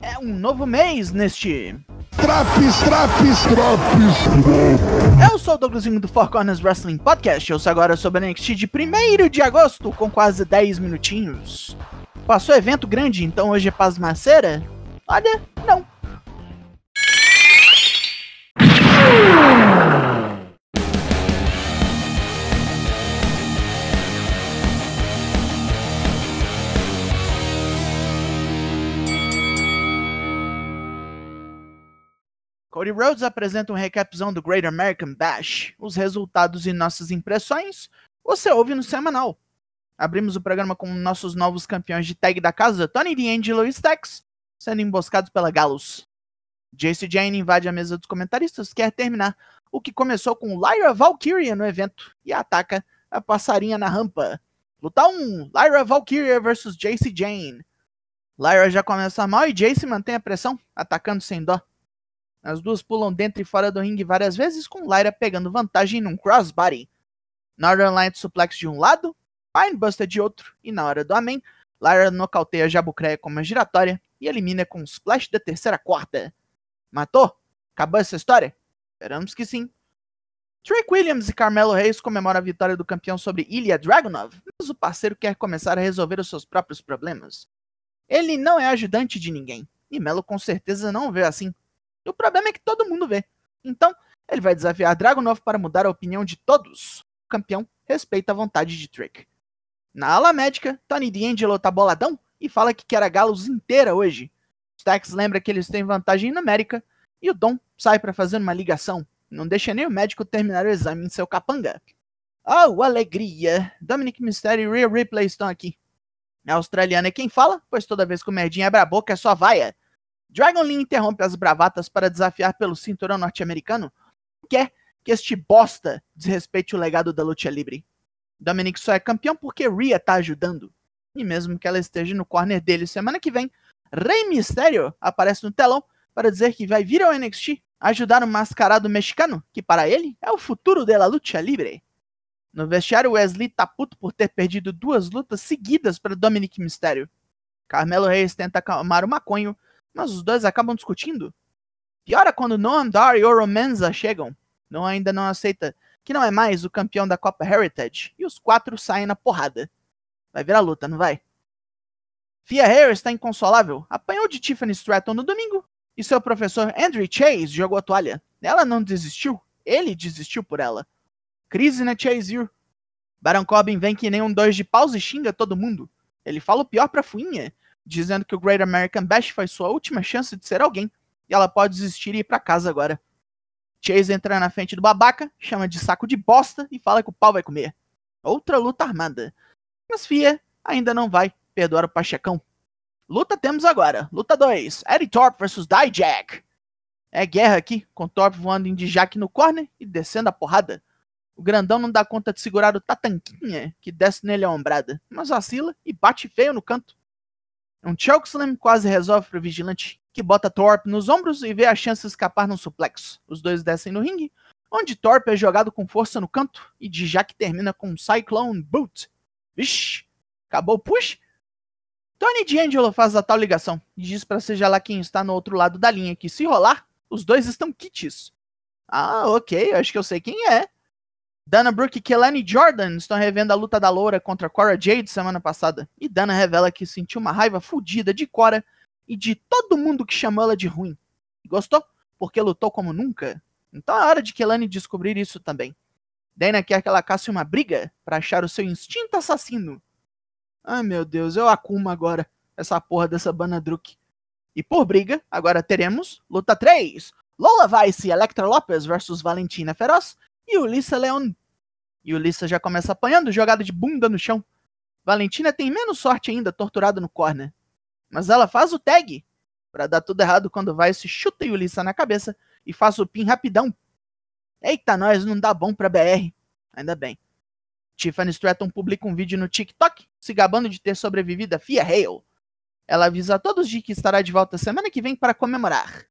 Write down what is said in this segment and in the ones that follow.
É um novo mês neste. Traps, traps, traps. Eu sou o Douglasinho do Four Corners Wrestling Podcast. Eu sou agora sobre a NXT de 1 de agosto, com quase 10 minutinhos. Passou evento grande, então hoje é pasmaceira? Olha, Cody Rhodes apresenta um recapzão do Great American Bash. Os resultados e nossas impressões você ouve no semanal. Abrimos o programa com nossos novos campeões de tag da casa, Tony D'Angelo e Stax, sendo emboscados pela Galus. Jace Jane invade a mesa dos comentaristas, quer terminar o que começou com Lyra Valkyria no evento e ataca a passarinha na rampa. Luta 1, Lyra Valkyria versus Jace Jane. Lyra já começa mal e Jace mantém a pressão, atacando sem dó. As duas pulam dentro e fora do ringue várias vezes, com Lyra pegando vantagem num crossbody. Northern Light suplex de um lado, Pinebuster de outro, e na hora do amém, Lyra nocauteia Jabucreia com uma giratória e elimina com um splash da terceira quarta. Matou? Acabou essa história? Esperamos que sim. Trick Williams e Carmelo Reis comemoram a vitória do campeão sobre Ilya Dragunov, mas o parceiro quer começar a resolver os seus próprios problemas. Ele não é ajudante de ninguém, e Melo com certeza não vê assim. E o problema é que todo mundo vê. Então, ele vai desafiar Dragunov para mudar a opinião de todos. O campeão respeita a vontade de Trick. Na ala médica, Tony D'Angelo tá boladão e fala que quer a Galos inteira hoje. Stax lembra que eles têm vantagem numérica e o Dom sai para fazer uma ligação. Não deixa nem o médico terminar o exame em seu capanga. Oh, alegria! Dominic Mysterio e Rhea Ripley estão aqui. A australiana é quem fala, pois toda vez que o merdinha abre a boca é só vaia. Dragon Lee interrompe as bravatas para desafiar pelo cinturão norte-americano. Quer que este bosta desrespeite o legado da luta livre. Dominic só é campeão porque Rhea tá ajudando. E mesmo que ela esteja no corner dele semana que vem, Rey Mysterio aparece no telão para dizer que vai vir ao NXT ajudar o mascarado mexicano, que para ele é o futuro da luta livre. No vestiário, Wesley tá puto por ter perdido duas lutas seguidas para Dominic Mysterio. Carmelo Reis tenta acalmar o maconho, mas os dois acabam discutindo. Piora quando Noam Dar e Oro Menza chegam. Noam ainda não aceita que não é mais o campeão da Copa Heritage, e os quatro saem na porrada. Vai virar luta, não vai? Fia Harris está inconsolável. Apanhou de Tiffany Stratton no domingo e seu professor Andrew Chase jogou a toalha. Ela não desistiu, ele desistiu por ela. Crise na Chase U. Baron Corbin vem que nem um dois de paus e xinga todo mundo. Ele fala o pior pra Fuinha, dizendo que o Great American Bash foi sua última chance de ser alguém e ela pode desistir e ir pra casa agora. Chase entra na frente do babaca, chama de saco de bosta e fala que o pau vai comer. Outra luta armada. Mas Fia ainda não vai perdoar o Pachecão. Luta temos agora. Luta 2. Eddie Thorpe vs Dijak. É guerra aqui, com Thorpe voando em Dijak no corner e descendo a porrada. O grandão não dá conta de segurar o Tatanquinha, que desce nele a ombrada, mas vacila e bate feio no canto. Um chokeslam quase resolve pro vigilante, que bota Thorpe nos ombros e vê a chance de escapar num suplexo. Os dois descem no ringue, onde Thorpe é jogado com força no canto e Dijak termina com um Cyclone Boot. Vixe, acabou o push? Tony D'Angelo faz a tal ligação e diz para seja lá quem está no outro lado da linha que se rolar, os dois estão kits. Ah, ok, acho que eu sei quem é. Dana Brooke e Kelani Jordan estão revendo a luta da Loura contra Cora Jade semana passada. E Dana revela que sentiu uma raiva fodida de Cora e de todo mundo que chamou ela de ruim. Gostou? Porque lutou como nunca? Então é hora de Kelani descobrir isso também. Dana quer que ela casse uma briga para achar o seu instinto assassino. Ai meu Deus, eu acumo agora essa porra dessa Banadruk. E por briga, agora teremos luta 3. Lola Vice e Electra Lopes versus Valentina Feroz e Ulissa Leon. E Ulissa já começa apanhando, jogada de bunda no chão. Valentina tem menos sorte ainda, torturada no corner. Mas ela faz o tag para dar tudo errado quando Vice chuta Ulissa na cabeça e faz o pin rapidão. Eita, nós não dá bom pra BR. Ainda bem. Tiffany Stratton publica um vídeo no TikTok se gabando de ter sobrevivido a Fia Hale. Ela avisa a todos de que estará de volta semana que vem para comemorar.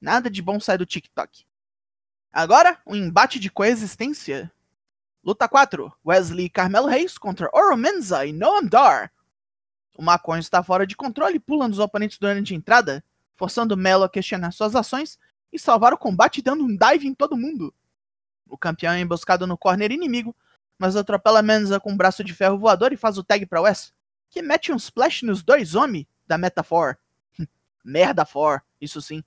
Nada de bom sai do TikTok. Agora, um embate de coexistência. Luta 4: Wesley Carmelo Reis contra Oro Menza e Noam Dar. O Maconho está fora de controle e pula nos oponentes durante a entrada, forçando Melo a questionar suas ações e salvar o combate dando um dive em todo mundo. O campeão é emboscado no corner inimigo, mas atropela Menza com um braço de ferro voador e faz o tag para Wes, que mete um splash nos dois homens da Metafor. Merda for, isso sim.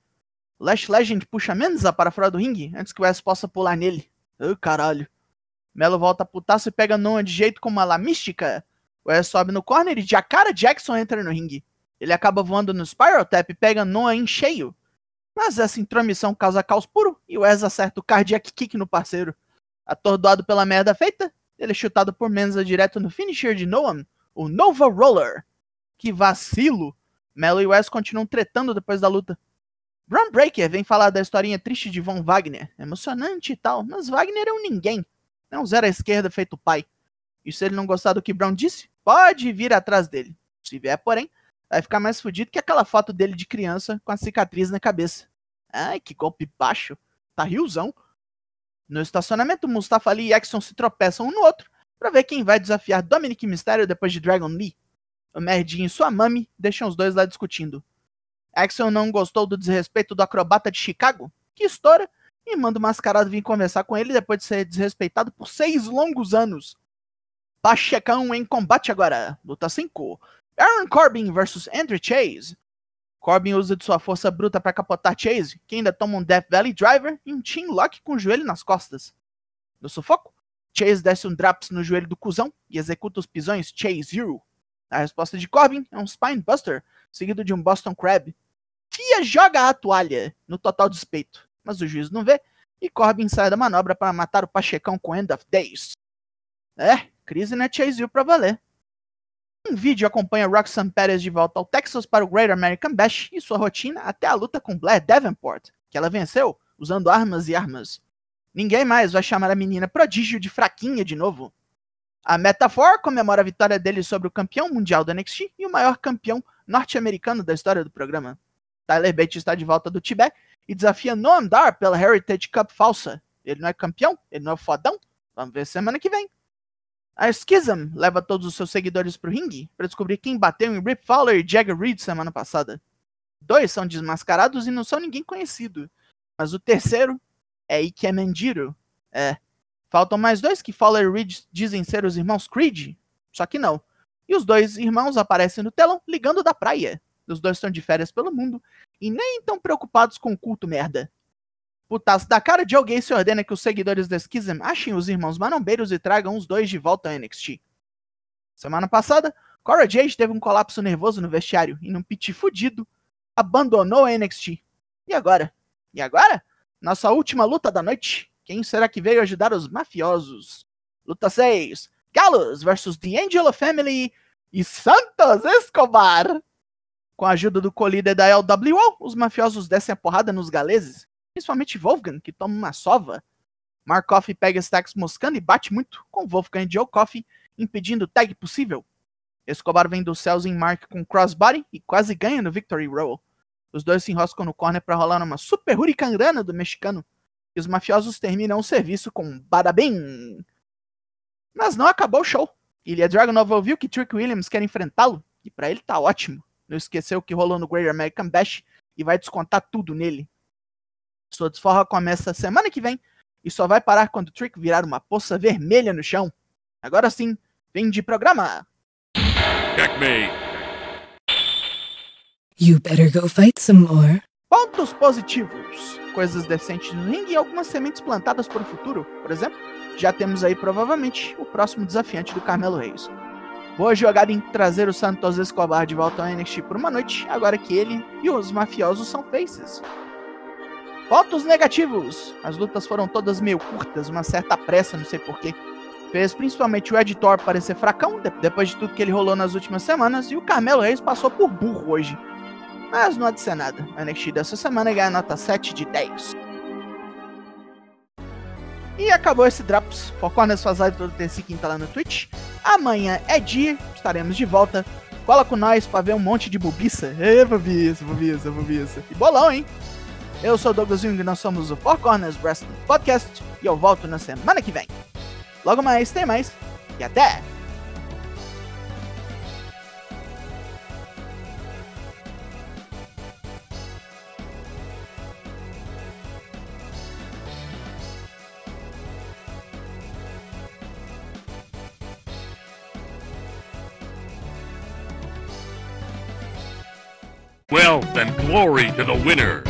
Lash Legend puxa Menza para fora do ringue antes que Wes possa pular nele. Oh, caralho. Melo volta putaço e pega Noah de jeito como uma mística. O Wes sobe no corner e Jacara Jackson entra no ringue. Ele acaba voando no Spiral Tap e pega Noah em cheio. Mas essa intromissão causa caos puro e Wes acerta o Cardiac Kick no parceiro. Atordoado pela merda feita, ele é chutado por Menza direto no finisher de Noam, o Nova Roller. Que vacilo! Melo e Wes continuam tretando depois da luta. Braun Breaker vem falar da historinha triste de Von Wagner. Emocionante e tal, mas Wagner é um ninguém. É um zero à esquerda feito pai. E se ele não gostar do que Brown disse, pode vir atrás dele. Se vier, porém, vai ficar mais fudido que aquela foto dele de criança com a cicatriz na cabeça. Ai, que golpe baixo. Tá riozão. No estacionamento, Mustafa Ali e Exxon se tropeçam um no outro para ver quem vai desafiar Dominic Mysterio depois de Dragon Lee. O Merdinho e sua mami deixam os dois lá discutindo. Exxon não gostou do desrespeito do acrobata de Chicago, que estoura e manda o mascarado vir conversar com ele depois de ser desrespeitado por seis longos anos. Pachecão em combate agora. Luta 5. Aaron Corbin versus Andrew Chase. Corbin usa de sua força bruta para capotar Chase, que ainda toma um Death Valley Driver e um Team Lock com o joelho nas costas. No sufoco, Chase desce um Draps no joelho do cuzão e executa os pisões Chase Zero. A resposta de Corbin é um Spine Buster, seguido de um Boston Crab. Fia joga a toalha, no total despeito mas o juiz não vê, e Corbin sai da manobra para matar o Pachecão com End of Days. É, crise na Chase U pra valer. Um vídeo acompanha Roxanne Perez de volta ao Texas para o Great American Bash e sua rotina até a luta com Blair Davenport, que ela venceu usando armas e armas. Ninguém mais vai chamar a menina prodígio de fraquinha de novo. A Metafor comemora a vitória dele sobre o campeão mundial do NXT e o maior campeão norte-americano da história do programa. Tyler Bates está de volta do Tibete e desafia Noam Dar pela Heritage Cup falsa. Ele não é campeão? Ele não é fodão? Vamos ver semana que vem. A Schism leva todos os seus seguidores pro ringue para descobrir quem bateu em Rip Fowler e Jagger Reed semana passada. Dois são desmascarados e não são ninguém conhecido. Mas o terceiro é Ike Mandiro. É. Faltam mais dois que Fowler e Reed dizem ser os irmãos Creed. Só que não. E os dois irmãos aparecem no telão ligando da praia. Os dois estão de férias pelo mundo e nem tão preocupados com o culto merda. Putaço da cara de alguém se ordena que os seguidores da Schism achem os irmãos manombeiros e tragam os dois de volta ao NXT. Semana passada, Cora Jade teve um colapso nervoso no vestiário e num pit fudido, abandonou a NXT. E agora? E agora? Nossa última luta da noite. Quem será que veio ajudar os mafiosos? Luta 6. Gallows versus The Angelo Family e Santos Escobar. Com a ajuda do co-líder da LWO, os mafiosos descem a porrada nos galeses, principalmente Wolfgang, que toma uma sova. Markov pega Stax moscando e bate muito com Wolfgang e Joe Coffey, impedindo o tag possível. Escobar vem dos céus em Mark com crossbody e quase ganha no Victory Roll. Os dois se enroscam no corner para rolar uma super hurricanrana do mexicano. E os mafiosos terminam o serviço com Badabim. Mas não acabou o show. Ilha Dragunov ouviu que Trick Williams quer enfrentá-lo, e para ele tá ótimo. Não esqueceu o que rolou no Great American Bash e vai descontar tudo nele. Sua desforra começa semana que vem e só vai parar quando o Trick virar uma poça vermelha no chão. Agora sim, vem de programa. Checkmate. You better go fight some more. Pontos positivos. Coisas decentes no ringue e algumas sementes plantadas para o futuro. Por exemplo, já temos aí provavelmente o próximo desafiante do Carmelo Reis. Boa jogada em trazer o Santos Escobar de volta ao NXT por uma noite, agora que ele e os mafiosos são faces. Pontos negativos. As lutas foram todas meio curtas, uma certa pressa, não sei porquê. Fez principalmente o editor parecer fracão, depois de tudo que ele rolou nas últimas semanas, e o Carmelo Reis passou por burro hoje. Mas não há de ser nada. A NXT dessa semana ganha nota 7 de 10. E acabou esse Drops. Focornas faz live toda terça e quinta lá no Twitch. Amanhã é dia, estaremos de volta. Cola com nós pra ver um monte de bobiça. Ê, bobiça, bobiça, bobiça. E bolão, hein? Eu sou o Douglas Jung nós somos o Four Corners Wrestling Podcast. E eu volto na semana que vem. Logo mais, tem mais. E até! Wealth and glory to the winner.